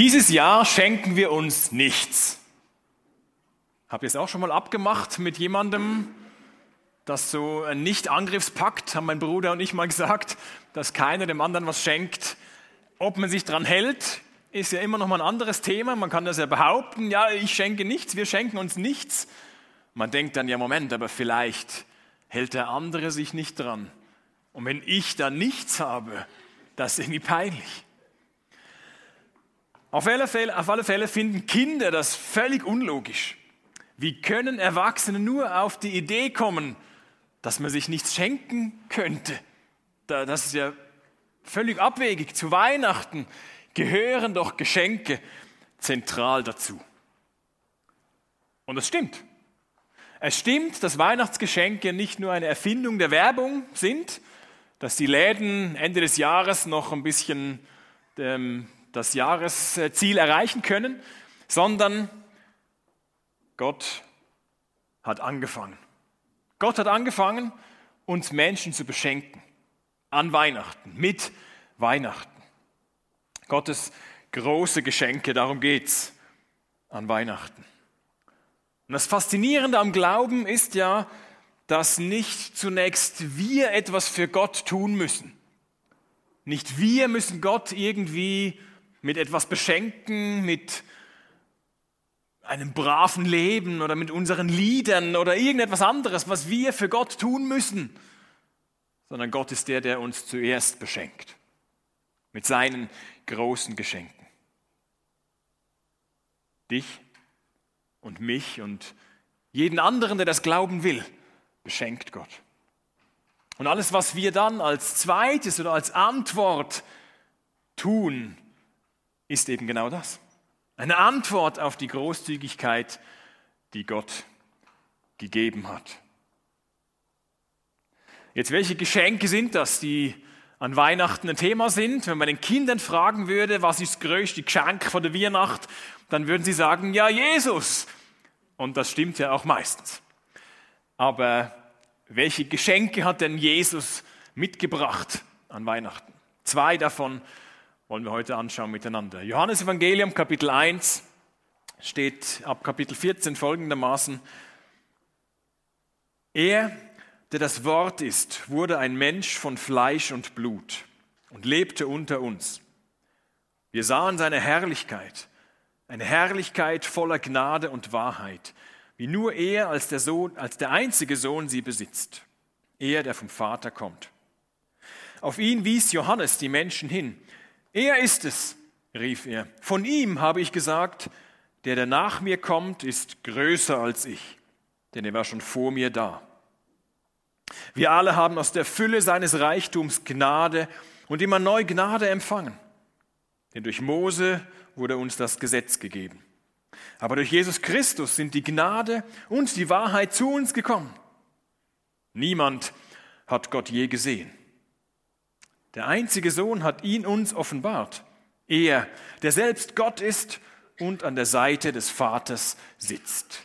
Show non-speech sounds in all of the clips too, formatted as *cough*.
Dieses Jahr schenken wir uns nichts. Habt ihr es auch schon mal abgemacht mit jemandem, das so ein Nicht-Angriffspakt, haben mein Bruder und ich mal gesagt, dass keiner dem anderen was schenkt. Ob man sich dran hält, ist ja immer noch mal ein anderes Thema. Man kann das ja behaupten, ja, ich schenke nichts, wir schenken uns nichts. Man denkt dann, ja, Moment, aber vielleicht hält der andere sich nicht dran. Und wenn ich dann nichts habe, das ist irgendwie peinlich. Auf alle, Fälle, auf alle Fälle finden Kinder das völlig unlogisch. Wie können Erwachsene nur auf die Idee kommen, dass man sich nichts schenken könnte? Das ist ja völlig abwegig. Zu Weihnachten gehören doch Geschenke zentral dazu. Und es stimmt. Es stimmt, dass Weihnachtsgeschenke nicht nur eine Erfindung der Werbung sind, dass die Läden Ende des Jahres noch ein bisschen ähm, das Jahresziel erreichen können, sondern Gott hat angefangen. Gott hat angefangen, uns Menschen zu beschenken an Weihnachten, mit Weihnachten. Gottes große Geschenke, darum geht's an Weihnachten. Und das Faszinierende am Glauben ist ja, dass nicht zunächst wir etwas für Gott tun müssen. Nicht wir müssen Gott irgendwie mit etwas beschenken, mit einem braven Leben oder mit unseren Liedern oder irgendetwas anderes, was wir für Gott tun müssen, sondern Gott ist der, der uns zuerst beschenkt mit seinen großen Geschenken. Dich und mich und jeden anderen, der das glauben will, beschenkt Gott. Und alles, was wir dann als zweites oder als Antwort tun, ist eben genau das. Eine Antwort auf die Großzügigkeit, die Gott gegeben hat. Jetzt, welche Geschenke sind das, die an Weihnachten ein Thema sind? Wenn man den Kindern fragen würde, was ist das größte Geschenk von der Weihnacht, dann würden sie sagen, ja, Jesus. Und das stimmt ja auch meistens. Aber welche Geschenke hat denn Jesus mitgebracht an Weihnachten? Zwei davon wollen wir heute anschauen miteinander. Johannes Evangelium Kapitel 1 steht ab Kapitel 14 folgendermaßen. Er, der das Wort ist, wurde ein Mensch von Fleisch und Blut und lebte unter uns. Wir sahen seine Herrlichkeit, eine Herrlichkeit voller Gnade und Wahrheit, wie nur er als der, Sohn, als der einzige Sohn sie besitzt. Er, der vom Vater kommt. Auf ihn wies Johannes die Menschen hin. Er ist es, rief er. Von ihm habe ich gesagt, der, der nach mir kommt, ist größer als ich, denn er war schon vor mir da. Wir alle haben aus der Fülle seines Reichtums Gnade und immer neu Gnade empfangen. Denn durch Mose wurde uns das Gesetz gegeben. Aber durch Jesus Christus sind die Gnade und die Wahrheit zu uns gekommen. Niemand hat Gott je gesehen. Der einzige Sohn hat ihn uns offenbart. Er, der selbst Gott ist und an der Seite des Vaters sitzt.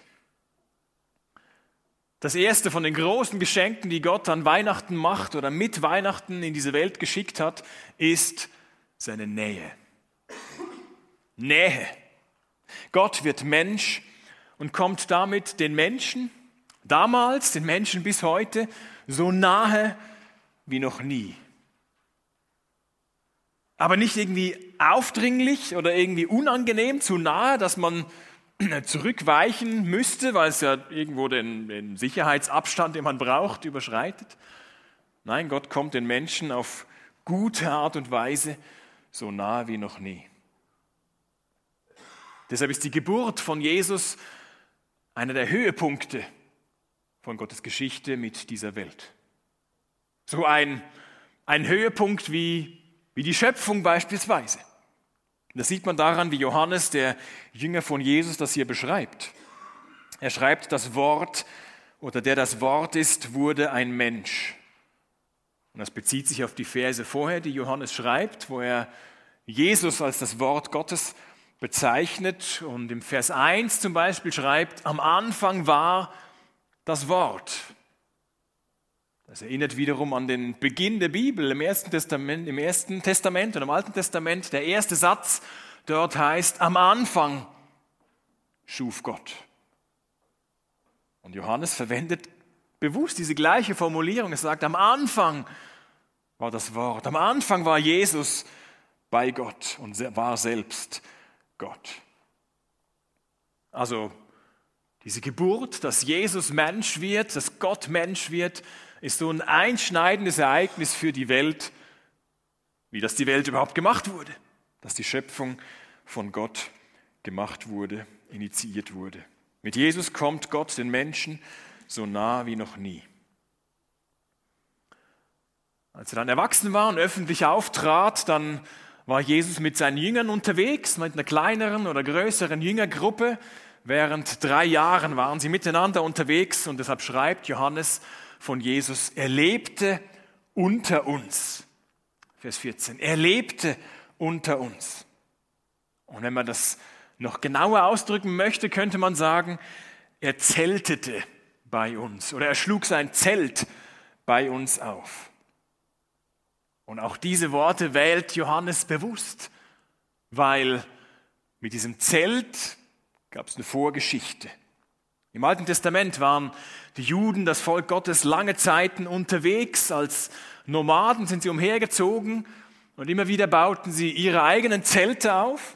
Das erste von den großen Geschenken, die Gott an Weihnachten macht oder mit Weihnachten in diese Welt geschickt hat, ist seine Nähe. Nähe. Gott wird Mensch und kommt damit den Menschen, damals den Menschen bis heute, so nahe wie noch nie. Aber nicht irgendwie aufdringlich oder irgendwie unangenehm, zu nahe, dass man *clears throat* zurückweichen müsste, weil es ja irgendwo den, den Sicherheitsabstand, den man braucht, überschreitet. Nein, Gott kommt den Menschen auf gute Art und Weise so nahe wie noch nie. Deshalb ist die Geburt von Jesus einer der Höhepunkte von Gottes Geschichte mit dieser Welt. So ein, ein Höhepunkt wie, wie die Schöpfung beispielsweise. Das sieht man daran, wie Johannes, der Jünger von Jesus, das hier beschreibt. Er schreibt, das Wort oder der das Wort ist, wurde ein Mensch. Und das bezieht sich auf die Verse vorher, die Johannes schreibt, wo er Jesus als das Wort Gottes bezeichnet und im Vers 1 zum Beispiel schreibt, am Anfang war das Wort. Das erinnert wiederum an den Beginn der Bibel im Ersten Testament, im Ersten Testament und im Alten Testament. Der erste Satz dort heißt, am Anfang schuf Gott. Und Johannes verwendet bewusst diese gleiche Formulierung. Er sagt, am Anfang war das Wort, am Anfang war Jesus bei Gott und war selbst Gott. Also diese Geburt, dass Jesus Mensch wird, dass Gott Mensch wird, ist so ein einschneidendes Ereignis für die Welt, wie das die Welt überhaupt gemacht wurde, dass die Schöpfung von Gott gemacht wurde, initiiert wurde. Mit Jesus kommt Gott den Menschen so nah wie noch nie. Als er dann erwachsen war und öffentlich auftrat, dann war Jesus mit seinen Jüngern unterwegs, mit einer kleineren oder größeren Jüngergruppe. Während drei Jahren waren sie miteinander unterwegs und deshalb schreibt Johannes von Jesus, er lebte unter uns. Vers 14, er lebte unter uns. Und wenn man das noch genauer ausdrücken möchte, könnte man sagen, er zeltete bei uns oder er schlug sein Zelt bei uns auf. Und auch diese Worte wählt Johannes bewusst, weil mit diesem Zelt gab es eine Vorgeschichte. Im Alten Testament waren die Juden, das Volk Gottes, lange Zeiten unterwegs. Als Nomaden sind sie umhergezogen und immer wieder bauten sie ihre eigenen Zelte auf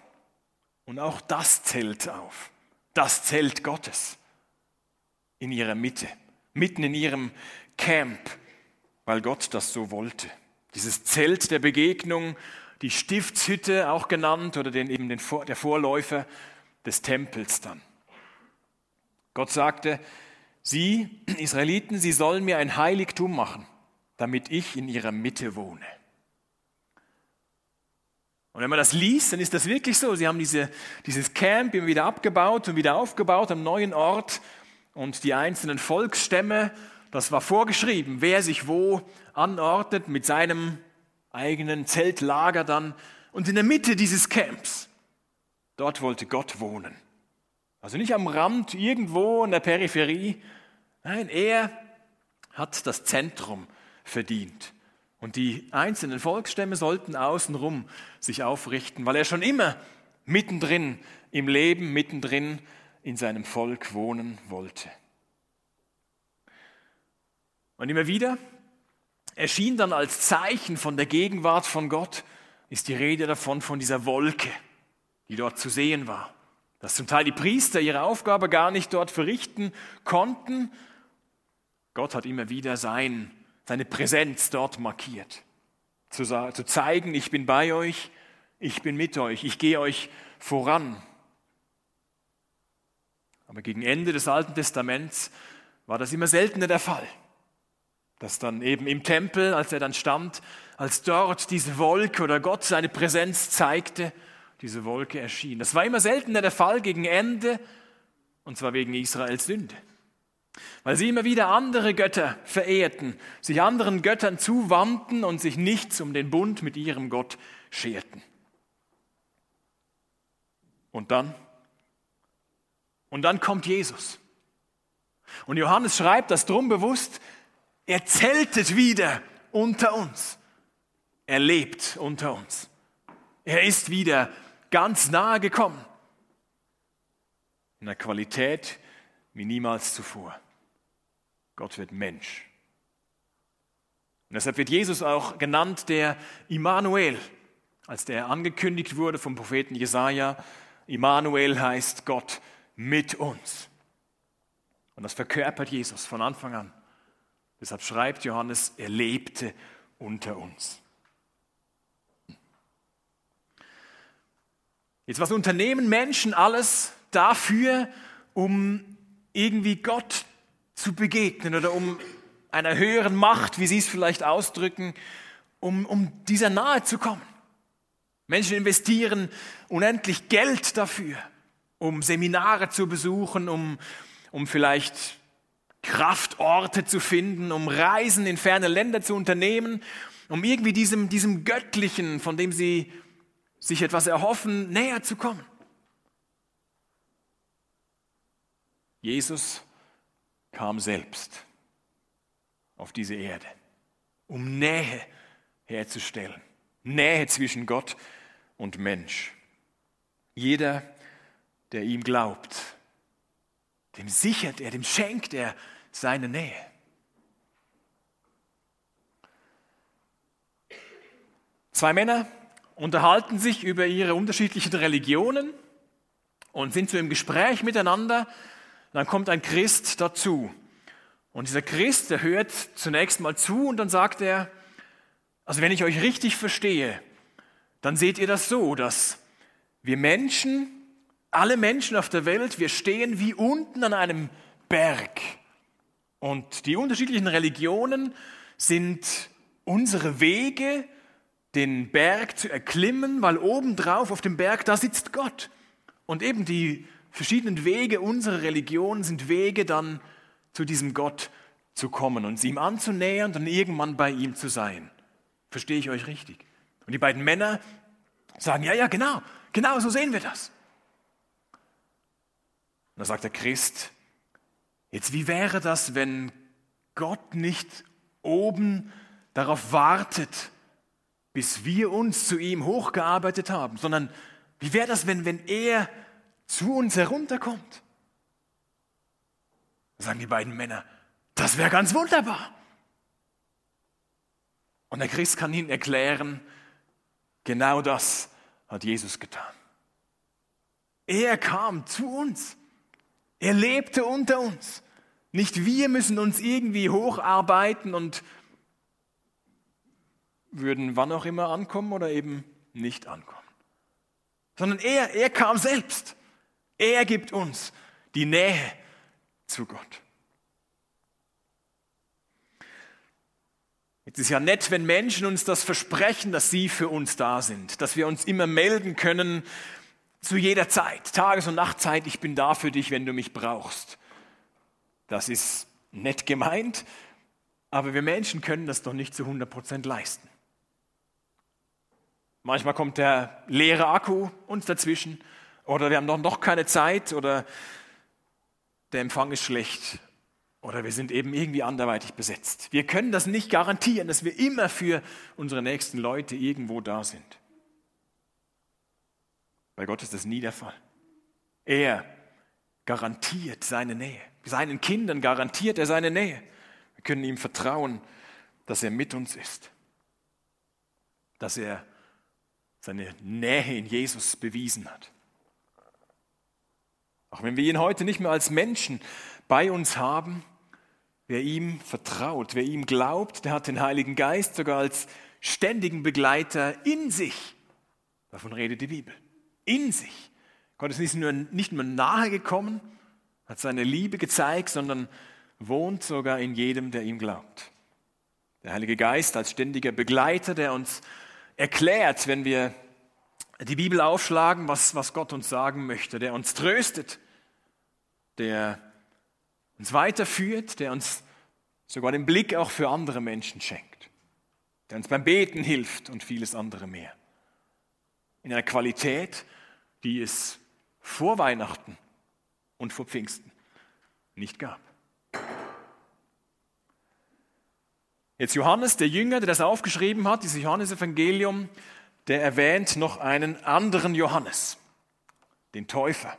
und auch das Zelt auf, das Zelt Gottes in ihrer Mitte, mitten in ihrem Camp, weil Gott das so wollte. Dieses Zelt der Begegnung, die Stiftshütte auch genannt oder den, eben den, der Vorläufer des Tempels dann. Gott sagte, Sie, Israeliten, Sie sollen mir ein Heiligtum machen, damit ich in ihrer Mitte wohne. Und wenn man das liest, dann ist das wirklich so. Sie haben diese, dieses Camp immer wieder abgebaut und wieder aufgebaut am neuen Ort und die einzelnen Volksstämme, das war vorgeschrieben, wer sich wo anordnet mit seinem eigenen Zeltlager dann. Und in der Mitte dieses Camps, dort wollte Gott wohnen. Also nicht am Rand irgendwo in der Peripherie. Nein, er hat das Zentrum verdient. Und die einzelnen Volksstämme sollten außenrum sich aufrichten, weil er schon immer mittendrin im Leben, mittendrin in seinem Volk wohnen wollte. Und immer wieder erschien dann als Zeichen von der Gegenwart von Gott, ist die Rede davon von dieser Wolke, die dort zu sehen war. Dass zum Teil die Priester ihre Aufgabe gar nicht dort verrichten konnten. Gott hat immer wieder sein seine Präsenz dort markiert. Zu, zu zeigen, ich bin bei euch, ich bin mit euch, ich gehe euch voran. Aber gegen Ende des Alten Testaments war das immer seltener der Fall. Dass dann eben im Tempel, als er dann stand, als dort diese Wolke oder Gott seine Präsenz zeigte, diese Wolke erschien. Das war immer seltener der Fall gegen Ende, und zwar wegen Israels Sünde weil sie immer wieder andere Götter verehrten, sich anderen Göttern zuwandten und sich nichts um den Bund mit ihrem Gott scherten. Und dann? Und dann kommt Jesus. Und Johannes schreibt das drum bewusst, er zeltet wieder unter uns. Er lebt unter uns. Er ist wieder ganz nahe gekommen. In einer Qualität wie niemals zuvor. Gott wird Mensch. Und deshalb wird Jesus auch genannt der Immanuel, als der angekündigt wurde vom Propheten Jesaja. Immanuel heißt Gott mit uns. Und das verkörpert Jesus von Anfang an. Deshalb schreibt Johannes, er lebte unter uns. Jetzt, was unternehmen Menschen alles dafür, um irgendwie Gott zu begegnen oder um einer höheren Macht, wie Sie es vielleicht ausdrücken, um, um dieser nahe zu kommen. Menschen investieren unendlich Geld dafür, um Seminare zu besuchen, um, um vielleicht Kraftorte zu finden, um Reisen in ferne Länder zu unternehmen, um irgendwie diesem, diesem Göttlichen, von dem sie sich etwas erhoffen, näher zu kommen. Jesus kam selbst auf diese Erde, um Nähe herzustellen. Nähe zwischen Gott und Mensch. Jeder, der ihm glaubt, dem sichert er, dem schenkt er seine Nähe. Zwei Männer unterhalten sich über ihre unterschiedlichen Religionen und sind so im Gespräch miteinander. Dann kommt ein Christ dazu. Und dieser Christ, der hört zunächst mal zu und dann sagt er, also wenn ich euch richtig verstehe, dann seht ihr das so, dass wir Menschen, alle Menschen auf der Welt, wir stehen wie unten an einem Berg. Und die unterschiedlichen Religionen sind unsere Wege, den Berg zu erklimmen, weil obendrauf auf dem Berg, da sitzt Gott. Und eben die verschiedenen Wege unserer Religion sind Wege dann zu diesem Gott zu kommen, und ihm anzunähern und irgendwann bei ihm zu sein. Verstehe ich euch richtig? Und die beiden Männer sagen, ja, ja, genau, genau so sehen wir das. Und da sagt der Christ, jetzt wie wäre das, wenn Gott nicht oben darauf wartet, bis wir uns zu ihm hochgearbeitet haben, sondern wie wäre das, wenn, wenn er zu uns herunterkommt? Sagen die beiden Männer, das wäre ganz wunderbar. Und der Christ kann ihnen erklären, genau das hat Jesus getan. Er kam zu uns. Er lebte unter uns. Nicht wir müssen uns irgendwie hocharbeiten und würden wann auch immer ankommen oder eben nicht ankommen. Sondern er, er kam selbst. Er gibt uns die Nähe zu Gott. Es ist ja nett, wenn Menschen uns das versprechen, dass sie für uns da sind, dass wir uns immer melden können zu jeder Zeit, Tages- und Nachtzeit, ich bin da für dich, wenn du mich brauchst. Das ist nett gemeint, aber wir Menschen können das doch nicht zu 100 Prozent leisten. Manchmal kommt der leere Akku uns dazwischen oder wir haben doch noch keine Zeit oder der Empfang ist schlecht oder wir sind eben irgendwie anderweitig besetzt. Wir können das nicht garantieren, dass wir immer für unsere nächsten Leute irgendwo da sind. Bei Gott ist das nie der Fall. Er garantiert seine Nähe. Seinen Kindern garantiert er seine Nähe. Wir können ihm vertrauen, dass er mit uns ist. Dass er seine Nähe in Jesus bewiesen hat. Auch wenn wir ihn heute nicht mehr als Menschen bei uns haben, wer ihm vertraut, wer ihm glaubt, der hat den Heiligen Geist sogar als ständigen Begleiter in sich. Davon redet die Bibel. In sich. Gott ist nicht nur, nicht nur nahe gekommen, hat seine Liebe gezeigt, sondern wohnt sogar in jedem, der ihm glaubt. Der Heilige Geist als ständiger Begleiter, der uns erklärt, wenn wir die Bibel aufschlagen, was, was Gott uns sagen möchte, der uns tröstet, der uns weiterführt, der uns sogar den Blick auch für andere Menschen schenkt, der uns beim Beten hilft und vieles andere mehr. In einer Qualität, die es vor Weihnachten und vor Pfingsten nicht gab. Jetzt Johannes, der Jünger, der das aufgeschrieben hat, dieses Johannesevangelium, der erwähnt noch einen anderen Johannes, den Täufer.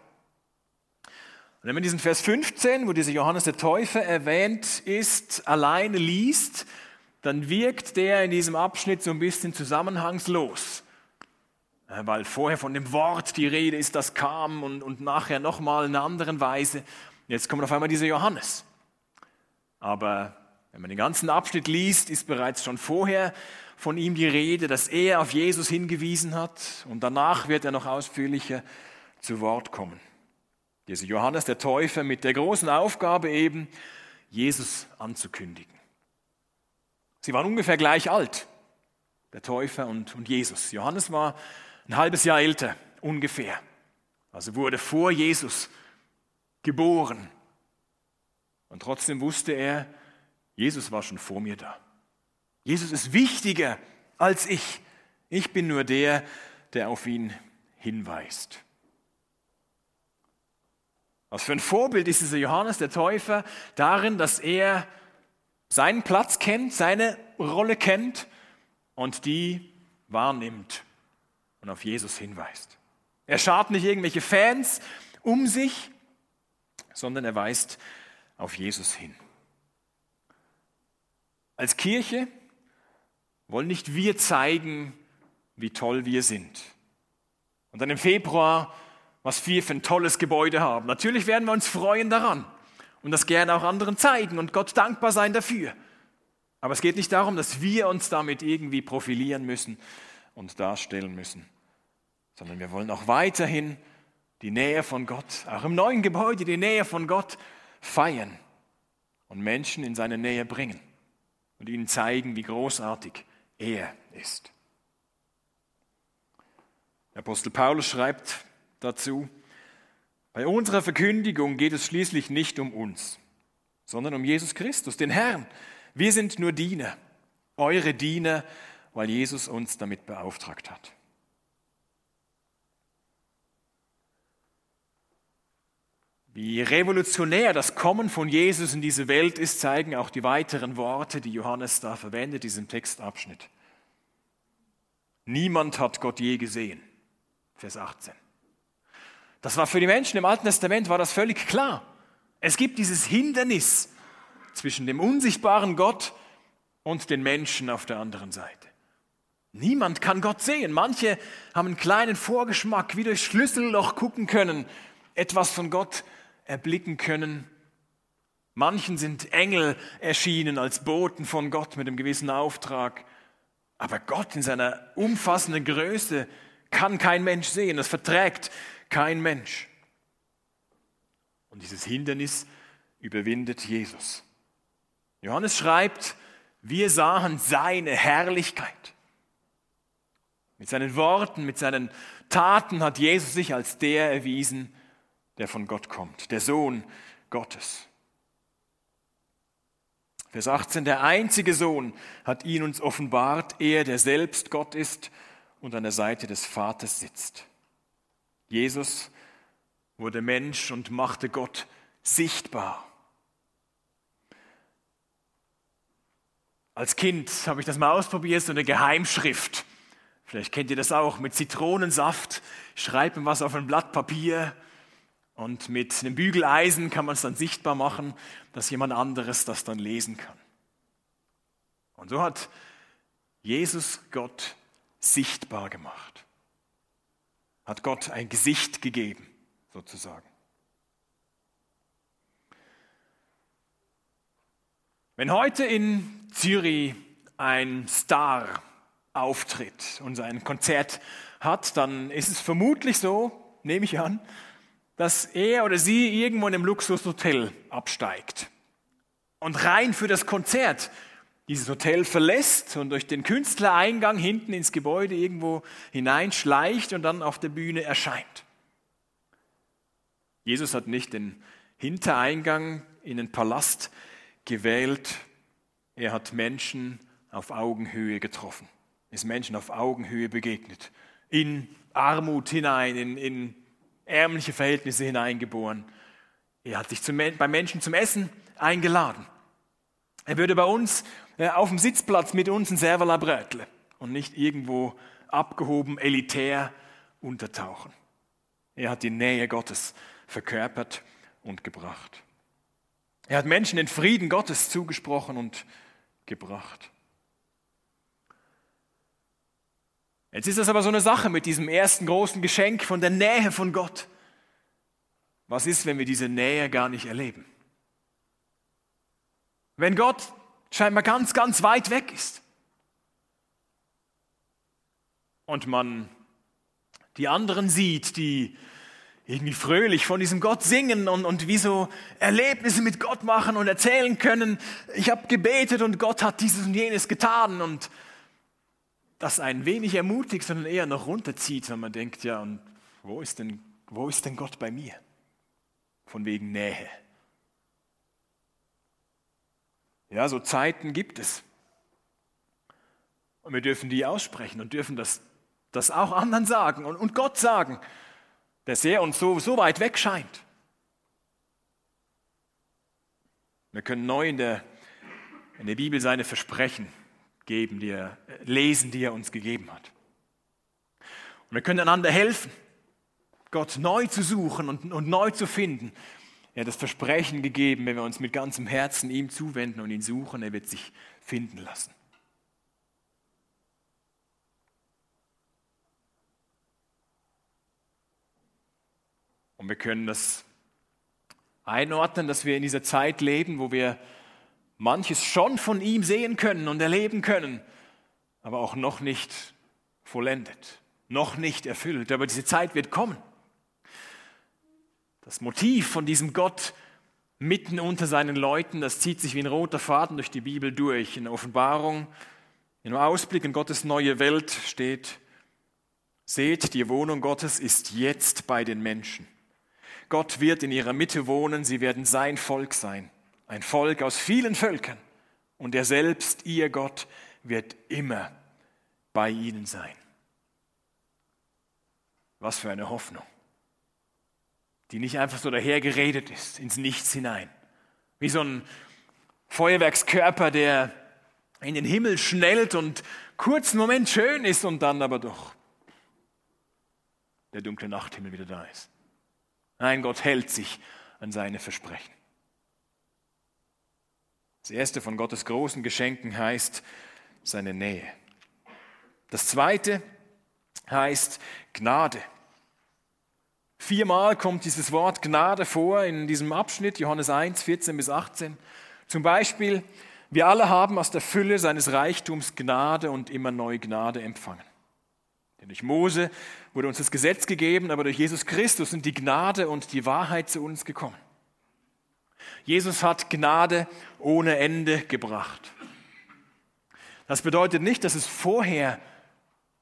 Und wenn man diesen Vers 15, wo dieser Johannes der Täufer erwähnt ist, alleine liest, dann wirkt der in diesem Abschnitt so ein bisschen zusammenhangslos. Weil vorher von dem Wort die Rede ist, das kam und, und nachher nochmal in einer anderen Weise. Jetzt kommt auf einmal dieser Johannes. Aber wenn man den ganzen Abschnitt liest, ist bereits schon vorher von ihm die Rede, dass er auf Jesus hingewiesen hat und danach wird er noch ausführlicher zu Wort kommen. Dieser Johannes der Täufer mit der großen Aufgabe eben, Jesus anzukündigen. Sie waren ungefähr gleich alt, der Täufer und, und Jesus. Johannes war ein halbes Jahr älter, ungefähr. Also wurde vor Jesus geboren. Und trotzdem wusste er, Jesus war schon vor mir da. Jesus ist wichtiger als ich. Ich bin nur der, der auf ihn hinweist. Was für ein Vorbild ist dieser Johannes der Täufer darin, dass er seinen Platz kennt, seine Rolle kennt und die wahrnimmt und auf Jesus hinweist. Er schart nicht irgendwelche Fans um sich, sondern er weist auf Jesus hin. Als Kirche wollen nicht wir zeigen, wie toll wir sind. Und dann im Februar, was wir für ein tolles Gebäude haben. Natürlich werden wir uns freuen daran und das gerne auch anderen zeigen und Gott dankbar sein dafür. Aber es geht nicht darum, dass wir uns damit irgendwie profilieren müssen und darstellen müssen, sondern wir wollen auch weiterhin die Nähe von Gott, auch im neuen Gebäude die Nähe von Gott feiern und Menschen in seine Nähe bringen und ihnen zeigen, wie großartig er ist. Apostel Paulus schreibt dazu, bei unserer Verkündigung geht es schließlich nicht um uns, sondern um Jesus Christus, den Herrn. Wir sind nur Diener, eure Diener, weil Jesus uns damit beauftragt hat. Wie revolutionär das Kommen von Jesus in diese Welt ist, zeigen auch die weiteren Worte, die Johannes da verwendet, diesem Textabschnitt. Niemand hat Gott je gesehen. Vers 18. Das war für die Menschen im Alten Testament war das völlig klar. Es gibt dieses Hindernis zwischen dem unsichtbaren Gott und den Menschen auf der anderen Seite. Niemand kann Gott sehen. Manche haben einen kleinen Vorgeschmack, wie durch Schlüsselloch gucken können, etwas von Gott erblicken können. Manchen sind Engel erschienen als Boten von Gott mit einem gewissen Auftrag. Aber Gott in seiner umfassenden Größe kann kein Mensch sehen. Das verträgt kein Mensch. Und dieses Hindernis überwindet Jesus. Johannes schreibt, wir sahen seine Herrlichkeit. Mit seinen Worten, mit seinen Taten hat Jesus sich als der erwiesen, der von Gott kommt, der Sohn Gottes. Vers 18, der einzige Sohn hat ihn uns offenbart, er, der selbst Gott ist und an der Seite des Vaters sitzt. Jesus wurde Mensch und machte Gott sichtbar. Als Kind habe ich das mal ausprobiert, so eine Geheimschrift. Vielleicht kennt ihr das auch mit Zitronensaft, schreiben was auf ein Blatt Papier und mit einem Bügeleisen kann man es dann sichtbar machen, dass jemand anderes das dann lesen kann. Und so hat Jesus Gott sichtbar gemacht. Hat Gott ein Gesicht gegeben, sozusagen. Wenn heute in Zürich ein Star auftritt und ein Konzert hat, dann ist es vermutlich so, nehme ich an, dass er oder sie irgendwo in einem Luxushotel absteigt und rein für das Konzert dieses Hotel verlässt und durch den Künstlereingang hinten ins Gebäude irgendwo hineinschleicht und dann auf der Bühne erscheint. Jesus hat nicht den Hintereingang in den Palast gewählt, er hat Menschen auf Augenhöhe getroffen, ist Menschen auf Augenhöhe begegnet, in Armut hinein, in, in ärmliche Verhältnisse hineingeboren. Er hat sich zum, bei Menschen zum Essen eingeladen. Er würde bei uns äh, auf dem Sitzplatz mit uns ein Servala Brötle und nicht irgendwo abgehoben, elitär untertauchen. Er hat die Nähe Gottes verkörpert und gebracht. Er hat Menschen den Frieden Gottes zugesprochen und gebracht. Jetzt ist das aber so eine Sache mit diesem ersten großen Geschenk von der Nähe von Gott. Was ist, wenn wir diese Nähe gar nicht erleben? Wenn Gott scheinbar ganz, ganz weit weg ist und man die anderen sieht, die irgendwie fröhlich von diesem Gott singen und, und wie so Erlebnisse mit Gott machen und erzählen können, ich habe gebetet und Gott hat dieses und jenes getan und das ein wenig ermutigt, sondern eher noch runterzieht, wenn man denkt, ja, und wo ist denn, wo ist denn Gott bei mir? Von wegen Nähe. Ja, so Zeiten gibt es. Und wir dürfen die aussprechen und dürfen das, das auch anderen sagen und, und Gott sagen, der sehr uns so, so weit weg scheint. Wir können neu in der, in der Bibel seine Versprechen geben, die er, lesen, die er uns gegeben hat. Und wir können einander helfen. Gott neu zu suchen und, und neu zu finden. Er hat das Versprechen gegeben, wenn wir uns mit ganzem Herzen ihm zuwenden und ihn suchen, er wird sich finden lassen. Und wir können das einordnen, dass wir in dieser Zeit leben, wo wir manches schon von ihm sehen können und erleben können, aber auch noch nicht vollendet, noch nicht erfüllt. Aber diese Zeit wird kommen. Das Motiv von diesem Gott mitten unter seinen Leuten, das zieht sich wie ein roter Faden durch die Bibel durch. In der Offenbarung, dem Ausblick in Gottes neue Welt steht, seht, die Wohnung Gottes ist jetzt bei den Menschen. Gott wird in ihrer Mitte wohnen, sie werden sein Volk sein, ein Volk aus vielen Völkern. Und er selbst, ihr Gott, wird immer bei ihnen sein. Was für eine Hoffnung, die nicht einfach so dahergeredet ist, ins Nichts hinein. Wie so ein Feuerwerkskörper, der in den Himmel schnellt und kurzen Moment schön ist und dann aber doch der dunkle Nachthimmel wieder da ist. Nein, Gott hält sich an seine Versprechen. Das erste von Gottes großen Geschenken heißt seine Nähe. Das zweite heißt Gnade. Viermal kommt dieses Wort Gnade vor in diesem Abschnitt, Johannes 1, 14 bis 18. Zum Beispiel, wir alle haben aus der Fülle seines Reichtums Gnade und immer neue Gnade empfangen. Denn durch Mose wurde uns das Gesetz gegeben, aber durch Jesus Christus sind die Gnade und die Wahrheit zu uns gekommen. Jesus hat Gnade ohne Ende gebracht. Das bedeutet nicht, dass es vorher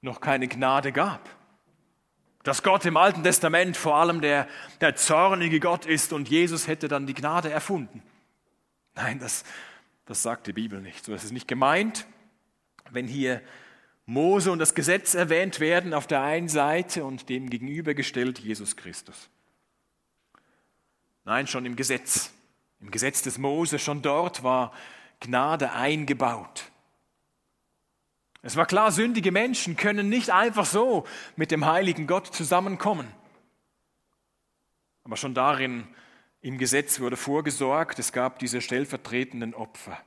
noch keine Gnade gab. Dass Gott im Alten Testament vor allem der, der zornige Gott ist und Jesus hätte dann die Gnade erfunden. Nein, das, das sagt die Bibel nicht. So ist es nicht gemeint, wenn hier Mose und das Gesetz erwähnt werden auf der einen Seite und dem gegenübergestellt Jesus Christus. Nein, schon im Gesetz, im Gesetz des Mose, schon dort war Gnade eingebaut. Es war klar, sündige Menschen können nicht einfach so mit dem heiligen Gott zusammenkommen. Aber schon darin im Gesetz wurde vorgesorgt, es gab diese stellvertretenden Opfer,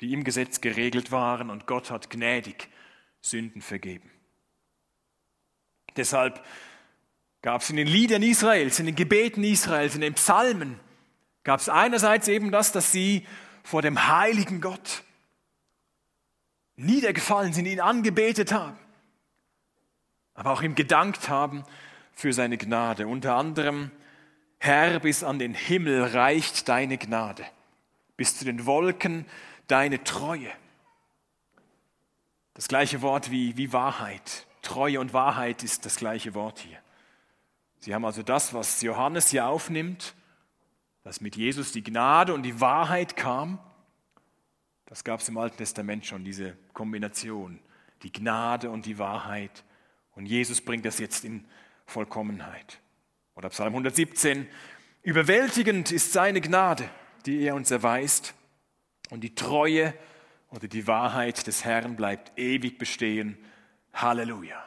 die im Gesetz geregelt waren und Gott hat gnädig Sünden vergeben. Deshalb gab es in den Liedern Israels, in den Gebeten Israels, in den Psalmen, gab es einerseits eben das, dass sie vor dem heiligen Gott niedergefallen sind, ihn angebetet haben, aber auch ihm gedankt haben für seine Gnade. Unter anderem, Herr, bis an den Himmel reicht deine Gnade, bis zu den Wolken deine Treue. Das gleiche Wort wie, wie Wahrheit. Treue und Wahrheit ist das gleiche Wort hier. Sie haben also das, was Johannes hier aufnimmt, dass mit Jesus die Gnade und die Wahrheit kam. Das gab es im Alten Testament schon, diese Kombination. Die Gnade und die Wahrheit. Und Jesus bringt das jetzt in Vollkommenheit. Oder Psalm 117. Überwältigend ist seine Gnade, die er uns erweist. Und die Treue oder die Wahrheit des Herrn bleibt ewig bestehen. Halleluja.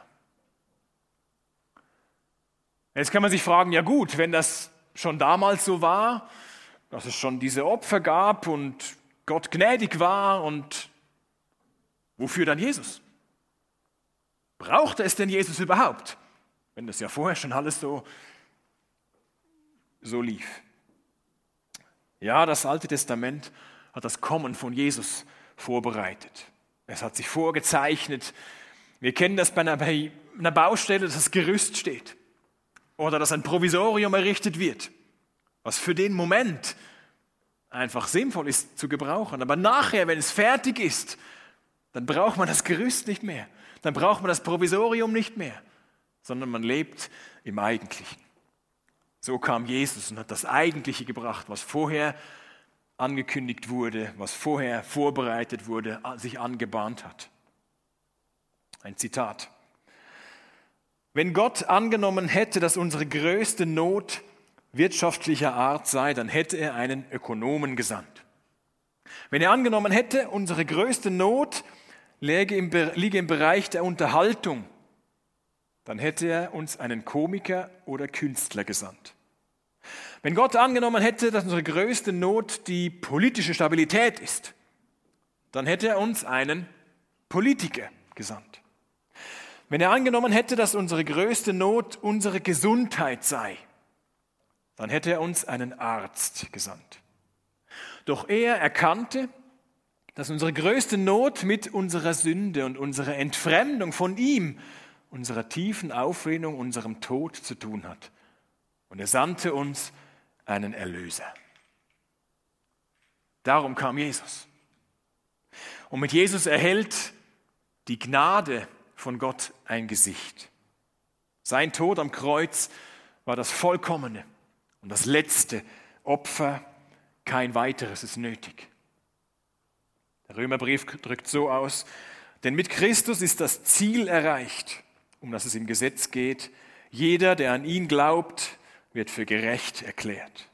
Jetzt kann man sich fragen, ja gut, wenn das schon damals so war, dass es schon diese Opfer gab und Gott gnädig war und wofür dann Jesus? Brauchte es denn Jesus überhaupt, wenn das ja vorher schon alles so, so lief? Ja, das Alte Testament hat das Kommen von Jesus vorbereitet. Es hat sich vorgezeichnet. Wir kennen das bei einer, bei einer Baustelle, dass das Gerüst steht oder dass ein Provisorium errichtet wird, was für den Moment einfach sinnvoll ist zu gebrauchen. Aber nachher, wenn es fertig ist, dann braucht man das Gerüst nicht mehr. Dann braucht man das Provisorium nicht mehr, sondern man lebt im Eigentlichen. So kam Jesus und hat das Eigentliche gebracht, was vorher angekündigt wurde, was vorher vorbereitet wurde, sich angebahnt hat. Ein Zitat. Wenn Gott angenommen hätte, dass unsere größte Not wirtschaftlicher Art sei, dann hätte er einen Ökonomen gesandt. Wenn er angenommen hätte, unsere größte Not liege im, liege im Bereich der Unterhaltung, dann hätte er uns einen Komiker oder Künstler gesandt. Wenn Gott angenommen hätte, dass unsere größte Not die politische Stabilität ist, dann hätte er uns einen Politiker gesandt. Wenn er angenommen hätte, dass unsere größte Not unsere Gesundheit sei, dann hätte er uns einen Arzt gesandt. Doch er erkannte, dass unsere größte Not mit unserer Sünde und unserer Entfremdung von ihm, unserer tiefen Auflehnung, unserem Tod zu tun hat. Und er sandte uns einen Erlöser. Darum kam Jesus. Und mit Jesus erhält die Gnade von Gott ein Gesicht. Sein Tod am Kreuz war das vollkommene und das letzte Opfer. Kein weiteres ist nötig. Der Römerbrief drückt so aus, denn mit Christus ist das Ziel erreicht, um das es im Gesetz geht. Jeder, der an ihn glaubt, wird für gerecht erklärt.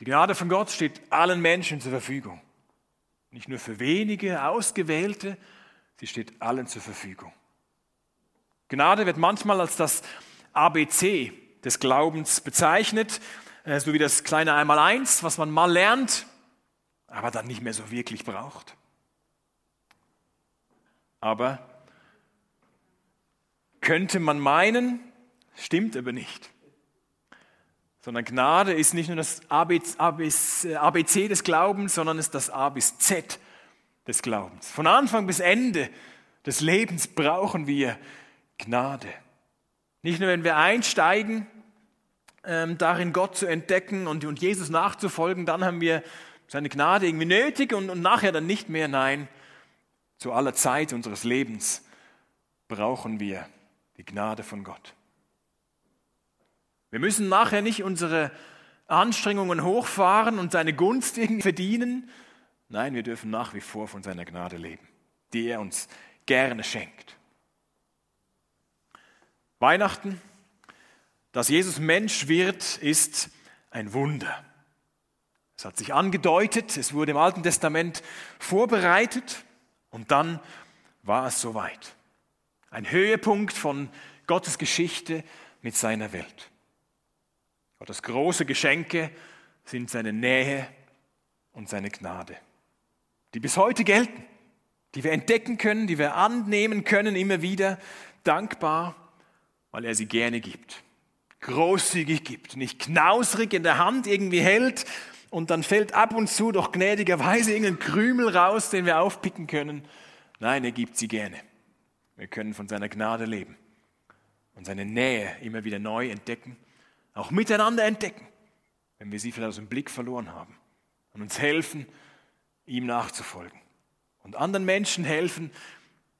Die Gnade von Gott steht allen Menschen zur Verfügung. Nicht nur für wenige Ausgewählte, sie steht allen zur Verfügung. Gnade wird manchmal als das ABC des Glaubens bezeichnet, äh, so wie das kleine Einmaleins, was man mal lernt, aber dann nicht mehr so wirklich braucht. Aber könnte man meinen, stimmt aber nicht. Sondern Gnade ist nicht nur das ABC des Glaubens, sondern ist das A bis Z des Glaubens. Von Anfang bis Ende des Lebens brauchen wir Gnade. Nicht nur, wenn wir einsteigen, ähm, darin Gott zu entdecken und, und Jesus nachzufolgen, dann haben wir seine Gnade irgendwie nötig und, und nachher dann nicht mehr. Nein, zu aller Zeit unseres Lebens brauchen wir die Gnade von Gott. Wir müssen nachher nicht unsere Anstrengungen hochfahren und seine Gunst irgendwie verdienen. Nein, wir dürfen nach wie vor von seiner Gnade leben, die er uns gerne schenkt. Weihnachten, dass Jesus Mensch wird, ist ein Wunder. Es hat sich angedeutet, es wurde im Alten Testament vorbereitet und dann war es soweit. Ein Höhepunkt von Gottes Geschichte mit seiner Welt. Gottes große Geschenke sind seine Nähe und seine Gnade, die bis heute gelten, die wir entdecken können, die wir annehmen können, immer wieder dankbar, weil er sie gerne gibt, großzügig gibt, nicht knausrig in der Hand irgendwie hält, und dann fällt ab und zu doch gnädigerweise irgendein Krümel raus, den wir aufpicken können. Nein, er gibt sie gerne. Wir können von seiner Gnade leben und seine Nähe immer wieder neu entdecken, auch miteinander entdecken, wenn wir sie vielleicht aus dem Blick verloren haben und uns helfen, ihm nachzufolgen und anderen Menschen helfen,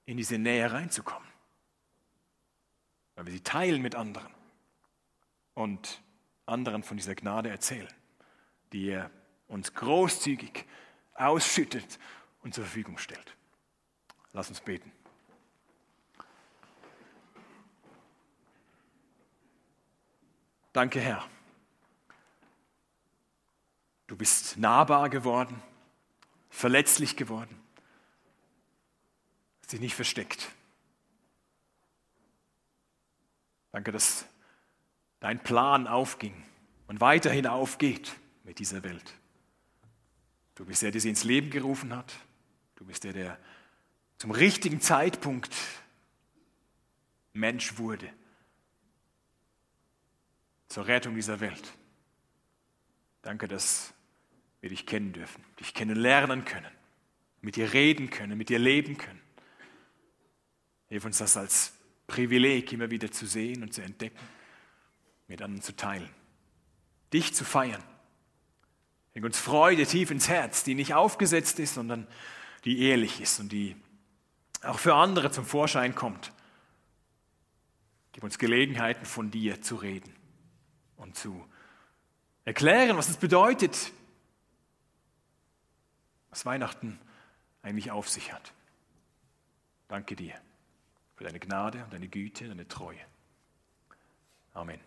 in diese Nähe reinzukommen, weil wir sie teilen mit anderen und anderen von dieser Gnade erzählen die er uns großzügig ausschüttet und zur Verfügung stellt. Lass uns beten. Danke, Herr. Du bist nahbar geworden, verletzlich geworden, hast dich nicht versteckt. Danke, dass dein Plan aufging und weiterhin aufgeht mit dieser Welt. Du bist der, der sie ins Leben gerufen hat. Du bist der, der zum richtigen Zeitpunkt Mensch wurde. Zur Rettung dieser Welt. Danke, dass wir dich kennen dürfen, dich kennenlernen können, mit dir reden können, mit dir leben können. Hilf uns das als Privileg immer wieder zu sehen und zu entdecken, mit anderen zu teilen, dich zu feiern Schenk uns Freude tief ins Herz, die nicht aufgesetzt ist, sondern die ehrlich ist und die auch für andere zum Vorschein kommt. Gib uns Gelegenheiten, von dir zu reden und zu erklären, was es bedeutet, was Weihnachten eigentlich auf sich hat. Danke dir für deine Gnade und deine Güte, deine Treue. Amen.